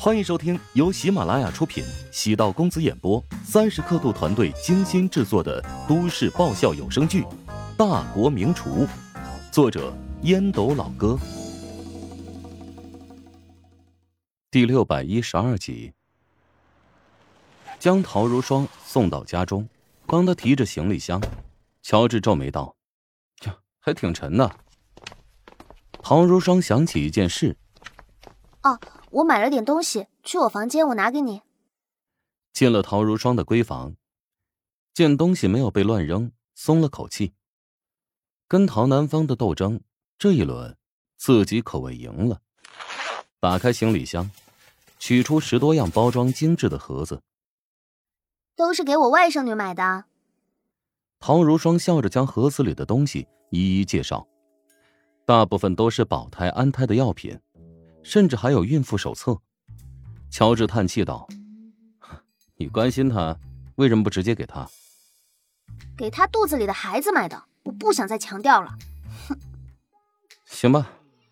欢迎收听由喜马拉雅出品、喜道公子演播、三十刻度团队精心制作的都市爆笑有声剧《大国名厨》，作者烟斗老哥，第六百一十二集。将陶如霜送到家中，帮他提着行李箱。乔治皱眉道：“呀，还挺沉的。”陶如霜想起一件事。哦，我买了点东西，去我房间，我拿给你。进了陶如霜的闺房，见东西没有被乱扔，松了口气。跟陶南方的斗争，这一轮自己可谓赢了。打开行李箱，取出十多样包装精致的盒子，都是给我外甥女买的。陶如霜笑着将盒子里的东西一一介绍，大部分都是保胎安胎的药品。甚至还有孕妇手册。乔治叹气道：“你关心他，为什么不直接给他？给他肚子里的孩子买的，我不想再强调了。”哼，行吧，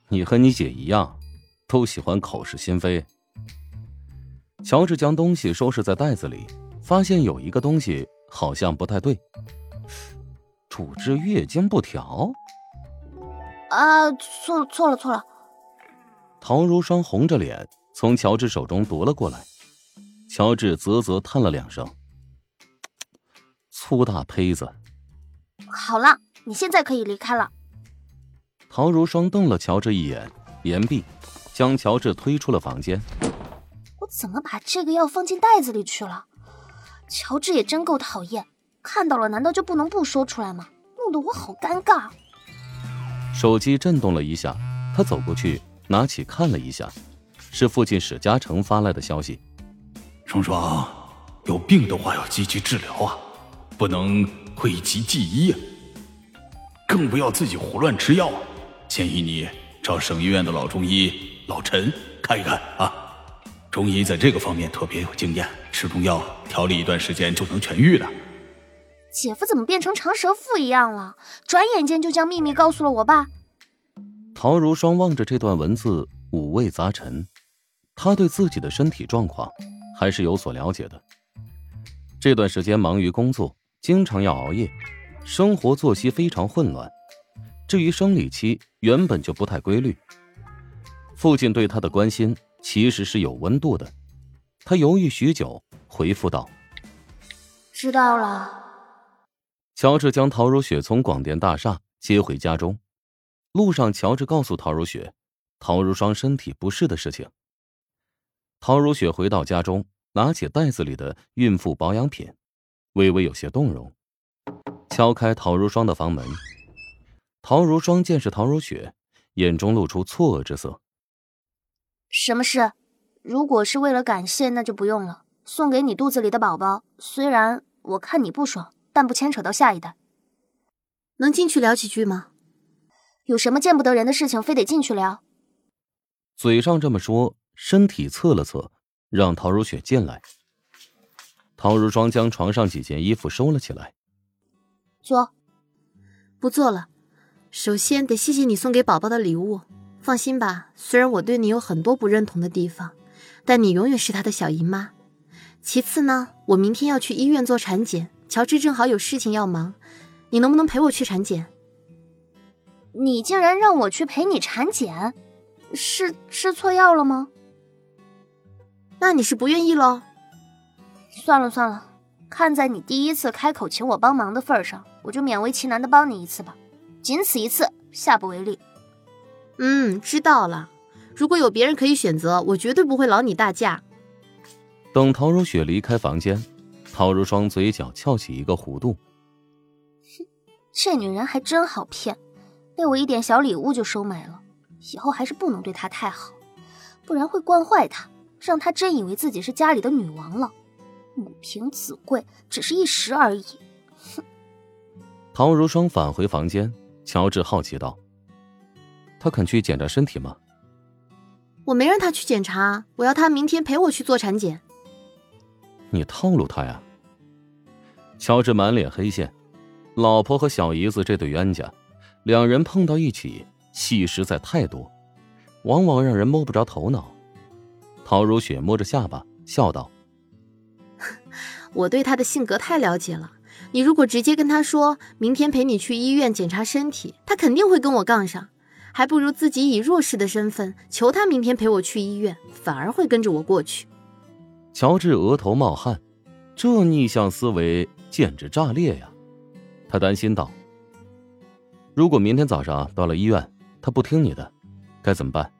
你和你姐一样，都喜欢口是心非。乔治将东西收拾在袋子里，发现有一个东西好像不太对。主治月经不调？啊，错了，错了，错了。陶如霜红着脸从乔治手中夺了过来，乔治啧啧叹了两声：“粗大胚子。”好了，你现在可以离开了。陶如霜瞪了乔治一眼，言毕，将乔治推出了房间。我怎么把这个药放进袋子里去了？乔治也真够讨厌，看到了难道就不能不说出来吗？弄得我好尴尬。手机震动了一下，他走过去。拿起看了一下，是父亲史嘉诚发来的消息。双双，有病的话要积极治疗啊，不能讳疾忌医啊，更不要自己胡乱吃药。建议你找省医院的老中医老陈看一看啊，中医在这个方面特别有经验，吃中药调理一段时间就能痊愈的。姐夫怎么变成长舌妇一样了？转眼间就将秘密告诉了我爸。陶如霜望着这段文字，五味杂陈。他对自己的身体状况还是有所了解的。这段时间忙于工作，经常要熬夜，生活作息非常混乱。至于生理期，原本就不太规律。父亲对他的关心其实是有温度的。他犹豫许久，回复道：“知道了。”乔治将陶如雪从广电大厦接回家中。路上，乔治告诉陶如雪，陶如霜身体不适的事情。陶如雪回到家中，拿起袋子里的孕妇保养品，微微有些动容，敲开陶如霜的房门。陶如霜见是陶如雪，眼中露出错愕之色。什么事？如果是为了感谢，那就不用了。送给你肚子里的宝宝，虽然我看你不爽，但不牵扯到下一代。能进去聊几句吗？有什么见不得人的事情，非得进去聊？嘴上这么说，身体侧了侧，让陶如雪进来。陶如霜将床上几件衣服收了起来。坐。不坐了。首先得谢谢你送给宝宝的礼物。放心吧，虽然我对你有很多不认同的地方，但你永远是他的小姨妈。其次呢，我明天要去医院做产检，乔治正好有事情要忙，你能不能陪我去产检？你竟然让我去陪你产检，是吃错药了吗？那你是不愿意喽？算了算了，看在你第一次开口请我帮忙的份上，我就勉为其难的帮你一次吧，仅此一次，下不为例。嗯，知道了。如果有别人可以选择，我绝对不会劳你大驾。等陶如雪离开房间，陶如霜嘴角翘起一个弧度。哼，这女人还真好骗。被我一点小礼物就收买了，以后还是不能对她太好，不然会惯坏她，让她真以为自己是家里的女王了。母凭子贵，只是一时而已。哼！陶如霜返回房间，乔治好奇道：“他肯去检查身体吗？”“我没让他去检查，我要他明天陪我去做产检。”“你套路他呀？”乔治满脸黑线，老婆和小姨子这对冤家。两人碰到一起，戏实在太多，往往让人摸不着头脑。陶如雪摸着下巴笑道：“我对他的性格太了解了。你如果直接跟他说明天陪你去医院检查身体，他肯定会跟我杠上。还不如自己以弱势的身份求他明天陪我去医院，反而会跟着我过去。”乔治额头冒汗，这逆向思维简直炸裂呀！他担心道：“如果明天早上到了医院，他不听你的，该怎么办？”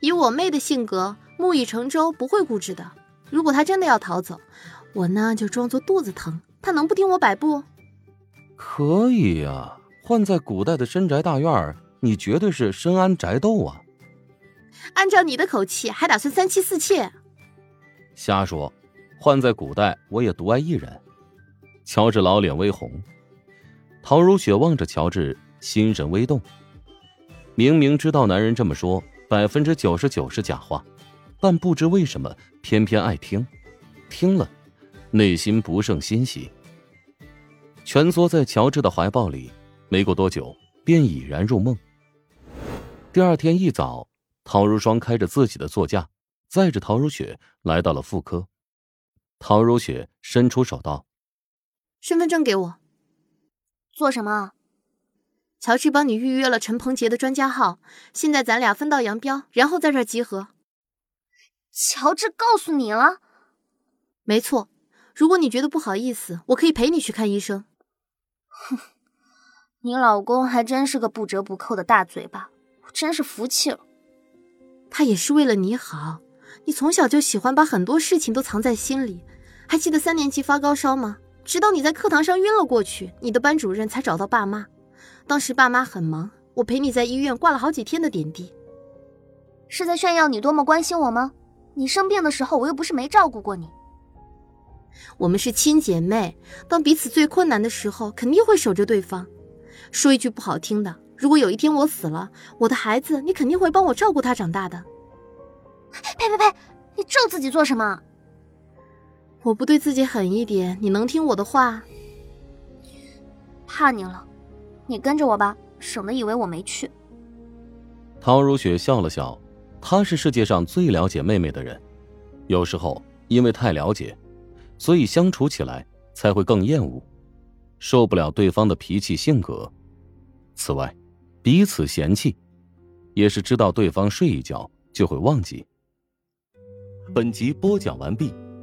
以我妹的性格，木已成舟，不会固执的。如果她真的要逃走，我呢就装作肚子疼，她能不听我摆布？可以呀，换在古代的深宅大院，你绝对是深谙宅斗啊。按照你的口气，还打算三妻四妾？瞎说，换在古代，我也独爱一人。乔治老脸微红，陶如雪望着乔治，心神微动。明明知道男人这么说。百分之九十九是假话，但不知为什么偏偏爱听，听了，内心不胜欣喜。蜷缩在乔治的怀抱里，没过多久便已然入梦。第二天一早，陶如霜开着自己的座驾，载着陶如雪来到了妇科。陶如雪伸出手道：“身份证给我。”做什么？乔治帮你预约了陈鹏杰的专家号，现在咱俩分道扬镳，然后在这儿集合。乔治告诉你了？没错。如果你觉得不好意思，我可以陪你去看医生。哼，你老公还真是个不折不扣的大嘴巴，我真是服气了。他也是为了你好。你从小就喜欢把很多事情都藏在心里。还记得三年级发高烧吗？直到你在课堂上晕了过去，你的班主任才找到爸妈。当时爸妈很忙，我陪你在医院挂了好几天的点滴，是在炫耀你多么关心我吗？你生病的时候，我又不是没照顾过你。我们是亲姐妹，当彼此最困难的时候，肯定会守着对方。说一句不好听的，如果有一天我死了，我的孩子你肯定会帮我照顾他长大的。呸呸呸！你咒自己做什么？我不对自己狠一点，你能听我的话？怕你了。你跟着我吧，省得以为我没去。陶如雪笑了笑，她是世界上最了解妹妹的人，有时候因为太了解，所以相处起来才会更厌恶，受不了对方的脾气性格。此外，彼此嫌弃，也是知道对方睡一觉就会忘记。本集播讲完毕，